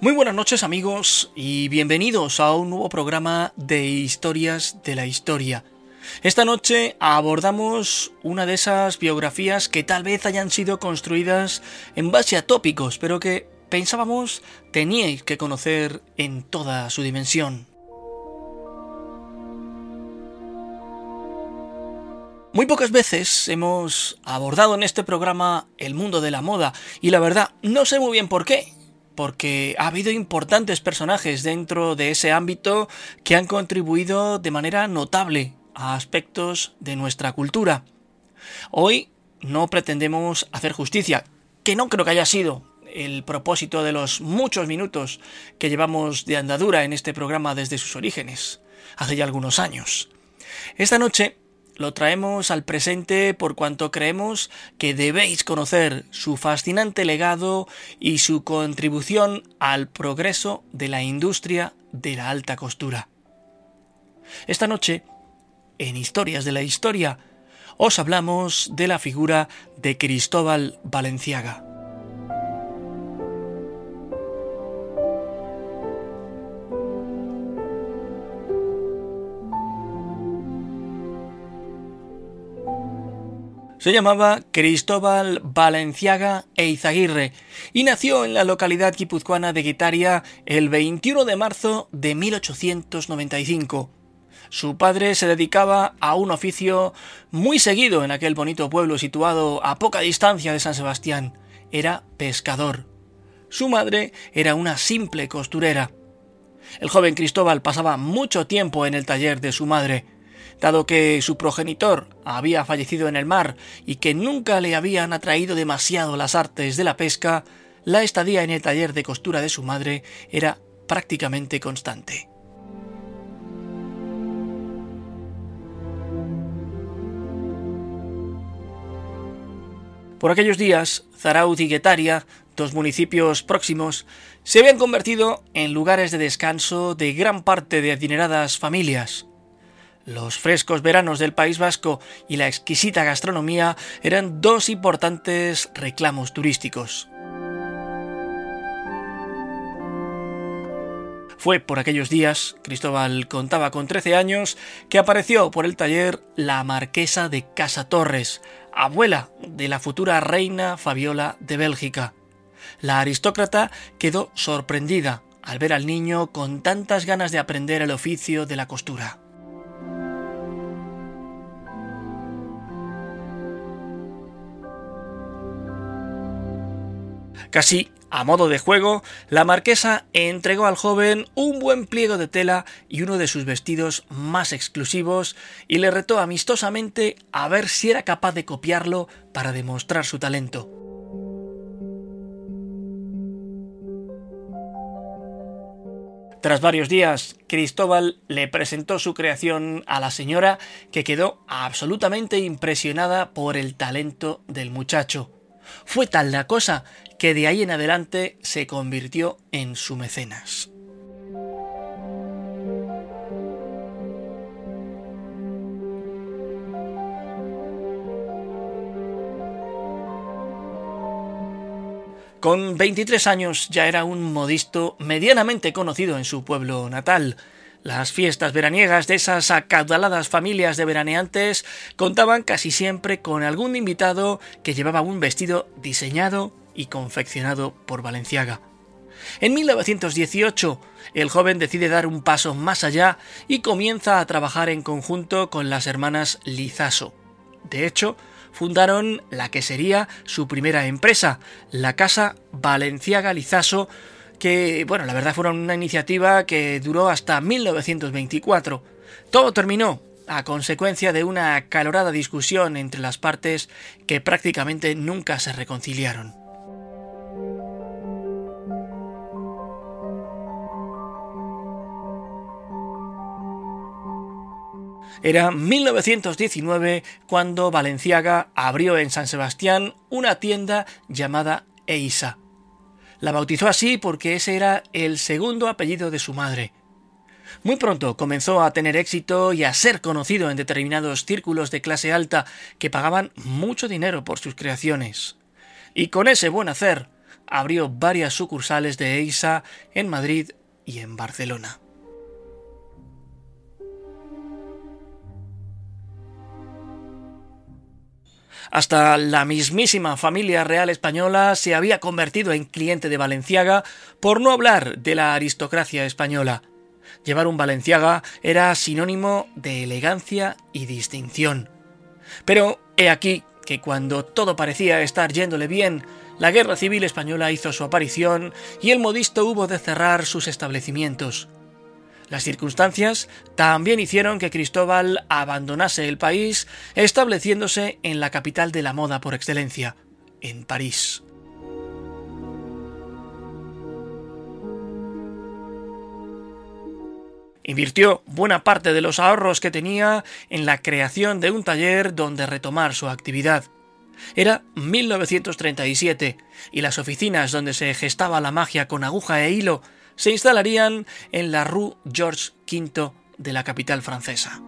Muy buenas noches amigos y bienvenidos a un nuevo programa de Historias de la Historia. Esta noche abordamos una de esas biografías que tal vez hayan sido construidas en base a tópicos, pero que pensábamos teníais que conocer en toda su dimensión. Muy pocas veces hemos abordado en este programa el mundo de la moda y la verdad no sé muy bien por qué, porque ha habido importantes personajes dentro de ese ámbito que han contribuido de manera notable a aspectos de nuestra cultura. Hoy no pretendemos hacer justicia, que no creo que haya sido el propósito de los muchos minutos que llevamos de andadura en este programa desde sus orígenes, hace ya algunos años. Esta noche lo traemos al presente por cuanto creemos que debéis conocer su fascinante legado y su contribución al progreso de la industria de la alta costura. Esta noche, en Historias de la Historia, os hablamos de la figura de Cristóbal Valenciaga. Se llamaba Cristóbal Valenciaga Eizaguirre y nació en la localidad guipuzcoana de Guitaria el 21 de marzo de 1895. Su padre se dedicaba a un oficio muy seguido en aquel bonito pueblo situado a poca distancia de San Sebastián. Era pescador. Su madre era una simple costurera. El joven Cristóbal pasaba mucho tiempo en el taller de su madre dado que su progenitor había fallecido en el mar y que nunca le habían atraído demasiado las artes de la pesca, la estadía en el taller de costura de su madre era prácticamente constante. Por aquellos días, Zarauz y Guetaria, dos municipios próximos, se habían convertido en lugares de descanso de gran parte de adineradas familias. Los frescos veranos del País Vasco y la exquisita gastronomía eran dos importantes reclamos turísticos. Fue por aquellos días, Cristóbal contaba con 13 años, que apareció por el taller la marquesa de Casa Torres, abuela de la futura reina Fabiola de Bélgica. La aristócrata quedó sorprendida al ver al niño con tantas ganas de aprender el oficio de la costura. Casi a modo de juego, la marquesa entregó al joven un buen pliego de tela y uno de sus vestidos más exclusivos y le retó amistosamente a ver si era capaz de copiarlo para demostrar su talento. Tras varios días, Cristóbal le presentó su creación a la señora, que quedó absolutamente impresionada por el talento del muchacho. Fue tal la cosa que de ahí en adelante se convirtió en su mecenas. Con 23 años ya era un modisto medianamente conocido en su pueblo natal. Las fiestas veraniegas de esas acaudaladas familias de veraneantes contaban casi siempre con algún invitado que llevaba un vestido diseñado y confeccionado por Valenciaga. En 1918, el joven decide dar un paso más allá y comienza a trabajar en conjunto con las hermanas Lizaso. De hecho, fundaron la que sería su primera empresa, la Casa Valenciaga Lizaso, que, bueno, la verdad fue una iniciativa que duró hasta 1924. Todo terminó a consecuencia de una acalorada discusión entre las partes que prácticamente nunca se reconciliaron. Era 1919 cuando Valenciaga abrió en San Sebastián una tienda llamada Eisa. La bautizó así porque ese era el segundo apellido de su madre. Muy pronto comenzó a tener éxito y a ser conocido en determinados círculos de clase alta que pagaban mucho dinero por sus creaciones. Y con ese buen hacer, abrió varias sucursales de Eisa en Madrid y en Barcelona. Hasta la mismísima familia real española se había convertido en cliente de Valenciaga, por no hablar de la aristocracia española. Llevar un Valenciaga era sinónimo de elegancia y distinción. Pero he aquí que cuando todo parecía estar yéndole bien, la guerra civil española hizo su aparición y el modisto hubo de cerrar sus establecimientos. Las circunstancias también hicieron que Cristóbal abandonase el país, estableciéndose en la capital de la moda por excelencia, en París. Invirtió buena parte de los ahorros que tenía en la creación de un taller donde retomar su actividad. Era 1937 y las oficinas donde se gestaba la magia con aguja e hilo se instalarían en la Rue Georges V de la capital francesa.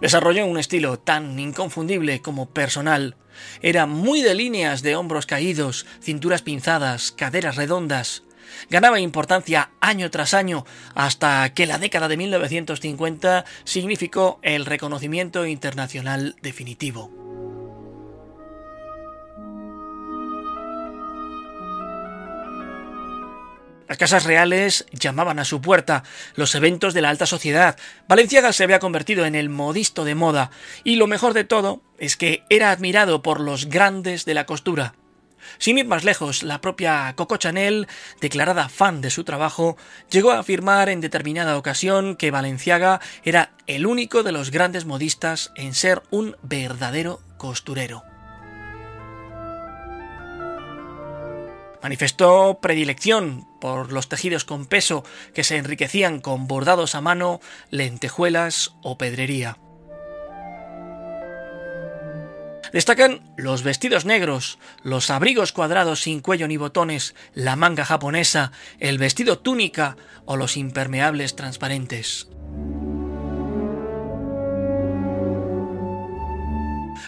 Desarrolló un estilo tan inconfundible como personal. Era muy de líneas de hombros caídos, cinturas pinzadas, caderas redondas. Ganaba importancia año tras año hasta que la década de 1950 significó el reconocimiento internacional definitivo. Las casas reales llamaban a su puerta, los eventos de la alta sociedad. Valenciaga se había convertido en el modisto de moda, y lo mejor de todo es que era admirado por los grandes de la costura. Sin ir más lejos, la propia Coco Chanel, declarada fan de su trabajo, llegó a afirmar en determinada ocasión que Valenciaga era el único de los grandes modistas en ser un verdadero costurero. Manifestó predilección por los tejidos con peso que se enriquecían con bordados a mano, lentejuelas o pedrería. Destacan los vestidos negros, los abrigos cuadrados sin cuello ni botones, la manga japonesa, el vestido túnica o los impermeables transparentes.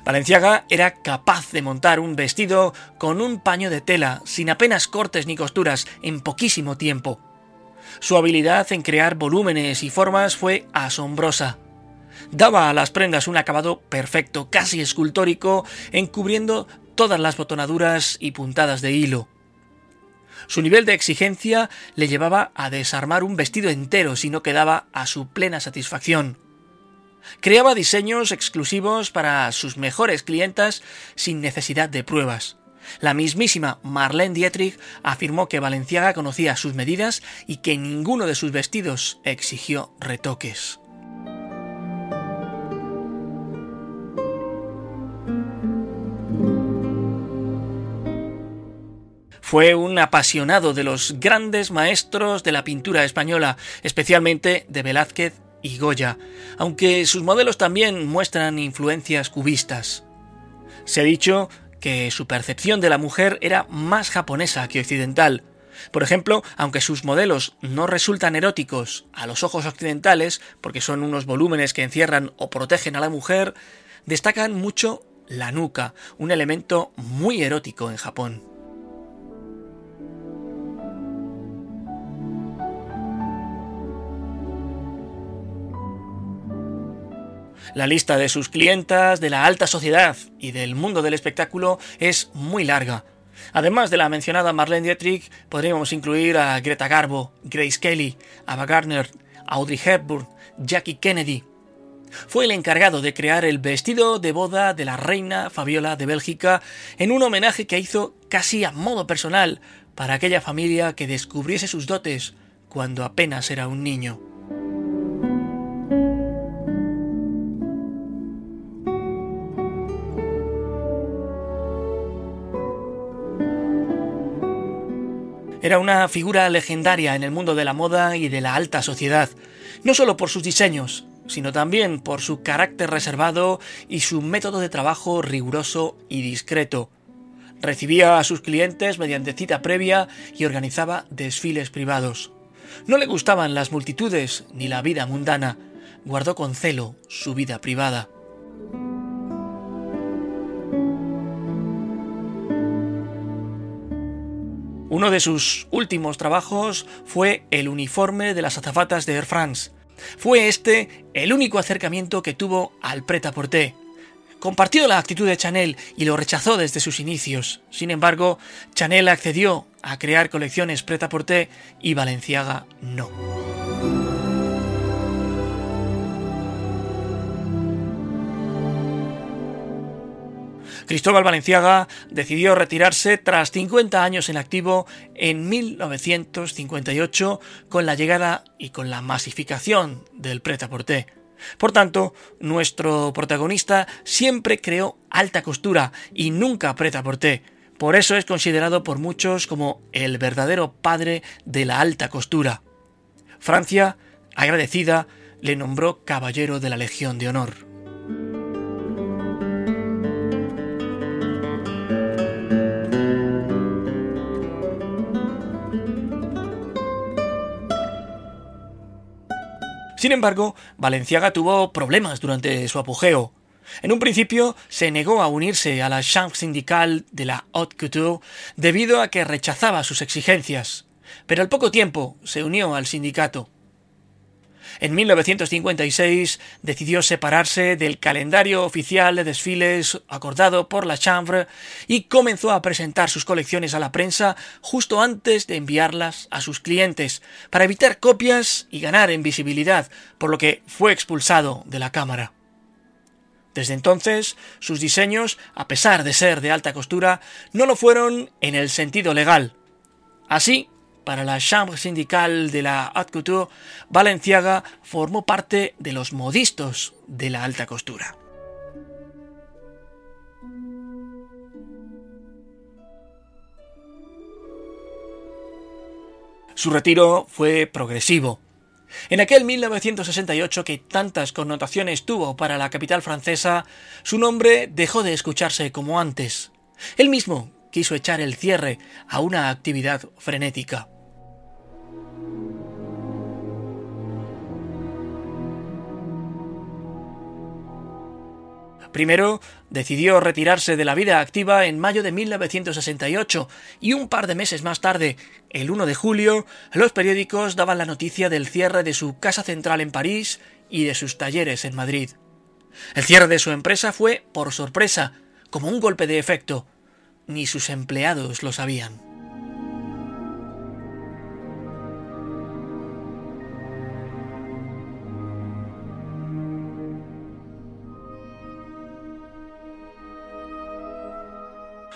Valenciaga era capaz de montar un vestido con un paño de tela, sin apenas cortes ni costuras, en poquísimo tiempo. Su habilidad en crear volúmenes y formas fue asombrosa daba a las prendas un acabado perfecto, casi escultórico, encubriendo todas las botonaduras y puntadas de hilo. Su nivel de exigencia le llevaba a desarmar un vestido entero si no quedaba a su plena satisfacción. Creaba diseños exclusivos para sus mejores clientas sin necesidad de pruebas. La mismísima Marlene Dietrich afirmó que Valenciaga conocía sus medidas y que ninguno de sus vestidos exigió retoques. Fue un apasionado de los grandes maestros de la pintura española, especialmente de Velázquez y Goya, aunque sus modelos también muestran influencias cubistas. Se ha dicho que su percepción de la mujer era más japonesa que occidental. Por ejemplo, aunque sus modelos no resultan eróticos a los ojos occidentales, porque son unos volúmenes que encierran o protegen a la mujer, destacan mucho la nuca, un elemento muy erótico en Japón. La lista de sus clientas, de la alta sociedad y del mundo del espectáculo es muy larga. Además de la mencionada Marlene Dietrich, podríamos incluir a Greta Garbo, Grace Kelly, Ava Gardner, Audrey Hepburn, Jackie Kennedy. Fue el encargado de crear el vestido de boda de la reina Fabiola de Bélgica en un homenaje que hizo casi a modo personal para aquella familia que descubriese sus dotes cuando apenas era un niño. Era una figura legendaria en el mundo de la moda y de la alta sociedad, no solo por sus diseños, sino también por su carácter reservado y su método de trabajo riguroso y discreto. Recibía a sus clientes mediante cita previa y organizaba desfiles privados. No le gustaban las multitudes ni la vida mundana. Guardó con celo su vida privada. Uno de sus últimos trabajos fue el uniforme de las azafatas de Air France. Fue este el único acercamiento que tuvo al prêt-à-porter. Compartió la actitud de Chanel y lo rechazó desde sus inicios. Sin embargo, Chanel accedió a crear colecciones prêt-à-porter y Valenciaga no. Cristóbal Valenciaga decidió retirarse tras 50 años en activo en 1958 con la llegada y con la masificación del prêt-à-porter. Por tanto, nuestro protagonista siempre creó alta costura y nunca prêt-à-porter. Por eso es considerado por muchos como el verdadero padre de la alta costura. Francia, agradecida, le nombró caballero de la Legión de Honor. Sin embargo, Valenciaga tuvo problemas durante su apogeo. En un principio se negó a unirse a la Chambre syndicale de la Haute Couture debido a que rechazaba sus exigencias, pero al poco tiempo se unió al sindicato. En 1956 decidió separarse del calendario oficial de desfiles acordado por la Chambre y comenzó a presentar sus colecciones a la prensa justo antes de enviarlas a sus clientes, para evitar copias y ganar en visibilidad, por lo que fue expulsado de la Cámara. Desde entonces, sus diseños, a pesar de ser de alta costura, no lo fueron en el sentido legal. Así, para la Chambre syndicale de la Haute Couture, Valenciaga formó parte de los modistos de la alta costura. Su retiro fue progresivo. En aquel 1968 que tantas connotaciones tuvo para la capital francesa, su nombre dejó de escucharse como antes. Él mismo quiso echar el cierre a una actividad frenética. Primero, decidió retirarse de la vida activa en mayo de 1968 y un par de meses más tarde, el 1 de julio, los periódicos daban la noticia del cierre de su casa central en París y de sus talleres en Madrid. El cierre de su empresa fue por sorpresa, como un golpe de efecto. Ni sus empleados lo sabían.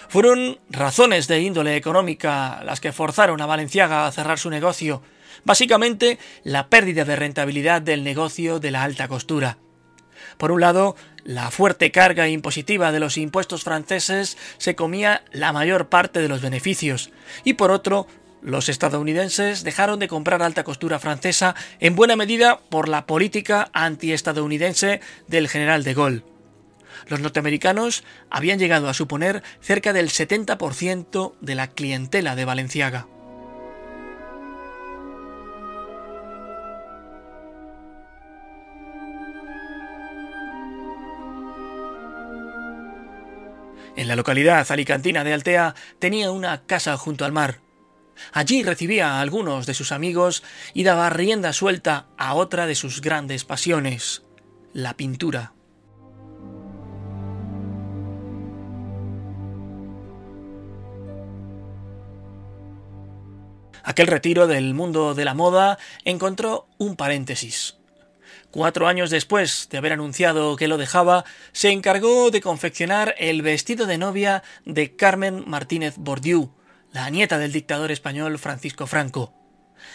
Fueron razones de índole económica las que forzaron a Valenciaga a cerrar su negocio, básicamente la pérdida de rentabilidad del negocio de la alta costura. Por un lado, la fuerte carga impositiva de los impuestos franceses se comía la mayor parte de los beneficios, y por otro, los estadounidenses dejaron de comprar alta costura francesa en buena medida por la política antiestadounidense del general de Gaulle los norteamericanos habían llegado a suponer cerca del 70% de la clientela de Valenciaga. En la localidad alicantina de Altea tenía una casa junto al mar. Allí recibía a algunos de sus amigos y daba rienda suelta a otra de sus grandes pasiones, la pintura. Aquel retiro del mundo de la moda encontró un paréntesis. Cuatro años después de haber anunciado que lo dejaba, se encargó de confeccionar el vestido de novia de Carmen Martínez Bordiú, la nieta del dictador español Francisco Franco.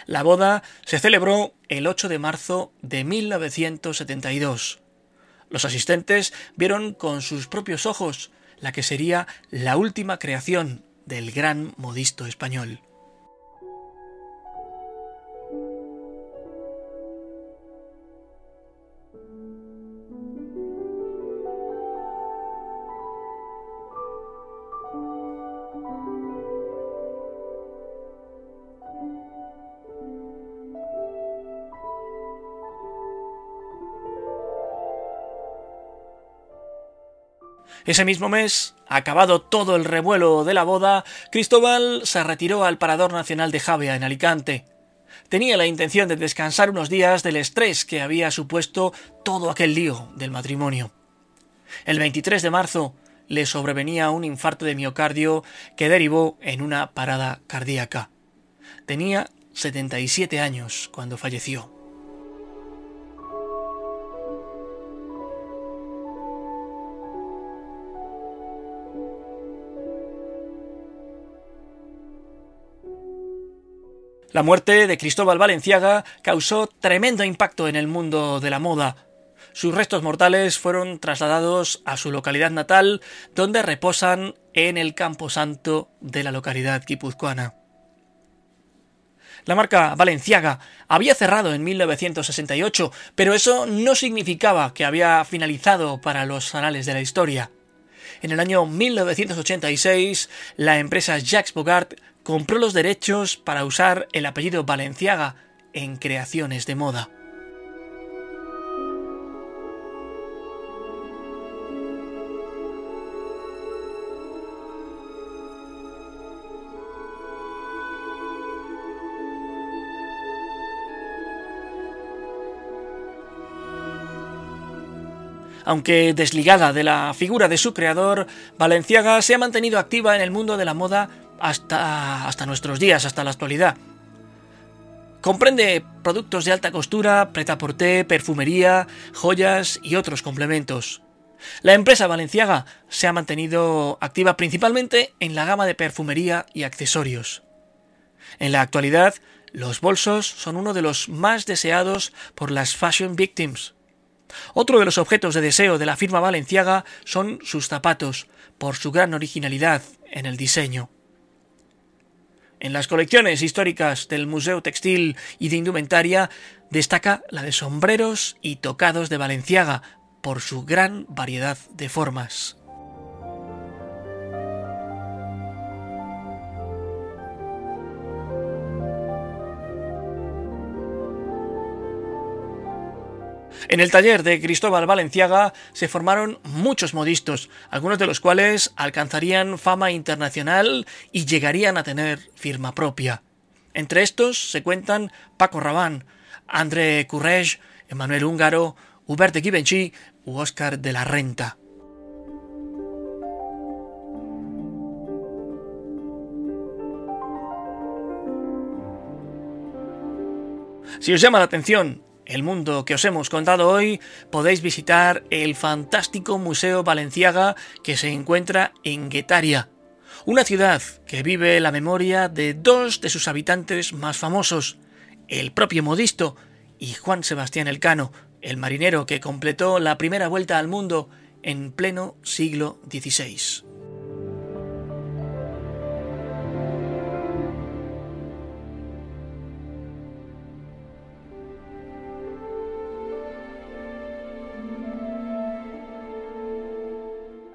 La boda se celebró el 8 de marzo de 1972. Los asistentes vieron con sus propios ojos la que sería la última creación del gran modisto español. Ese mismo mes, acabado todo el revuelo de la boda, Cristóbal se retiró al Parador Nacional de Javea en Alicante. Tenía la intención de descansar unos días del estrés que había supuesto todo aquel lío del matrimonio. El 23 de marzo le sobrevenía un infarto de miocardio que derivó en una parada cardíaca. Tenía 77 años cuando falleció. La muerte de Cristóbal Valenciaga causó tremendo impacto en el mundo de la moda. Sus restos mortales fueron trasladados a su localidad natal, donde reposan en el camposanto de la localidad guipuzcoana. La marca Valenciaga había cerrado en 1968, pero eso no significaba que había finalizado para los anales de la historia. En el año 1986, la empresa Jacques Bogart compró los derechos para usar el apellido Valenciaga en creaciones de moda. Aunque desligada de la figura de su creador, Valenciaga se ha mantenido activa en el mundo de la moda hasta, hasta nuestros días, hasta la actualidad. Comprende productos de alta costura, preta-porter, perfumería, joyas y otros complementos. La empresa valenciaga se ha mantenido activa principalmente en la gama de perfumería y accesorios. En la actualidad, los bolsos son uno de los más deseados por las fashion victims. Otro de los objetos de deseo de la firma valenciaga son sus zapatos, por su gran originalidad en el diseño. En las colecciones históricas del Museo Textil y de Indumentaria destaca la de sombreros y tocados de Valenciaga por su gran variedad de formas. En el taller de Cristóbal Valenciaga se formaron muchos modistos, algunos de los cuales alcanzarían fama internacional y llegarían a tener firma propia. Entre estos se cuentan Paco Rabanne, André Courrèges, Emmanuel Húngaro, Hubert de Givenchy u Oscar de la Renta. Si os llama la atención el mundo que os hemos contado hoy, podéis visitar el fantástico Museo Valenciaga que se encuentra en Guetaria, una ciudad que vive la memoria de dos de sus habitantes más famosos, el propio Modisto y Juan Sebastián Elcano, el marinero que completó la primera vuelta al mundo en pleno siglo XVI.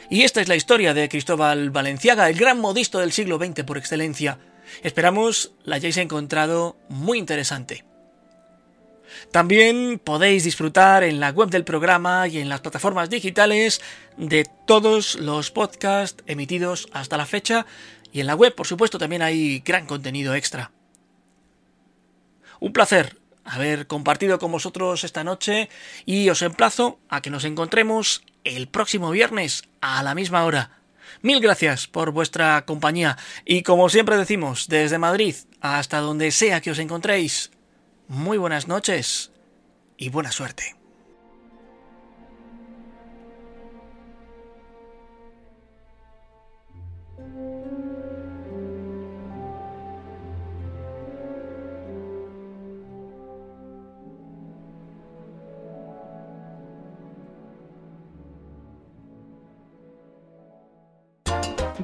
Y esta es la historia de Cristóbal Valenciaga, el gran modisto del siglo XX por excelencia. Esperamos la hayáis encontrado muy interesante. También podéis disfrutar en la web del programa y en las plataformas digitales de todos los podcasts emitidos hasta la fecha y en la web, por supuesto, también hay gran contenido extra. Un placer haber compartido con vosotros esta noche y os emplazo a que nos encontremos el próximo viernes a la misma hora. Mil gracias por vuestra compañía y como siempre decimos, desde Madrid hasta donde sea que os encontréis, muy buenas noches y buena suerte.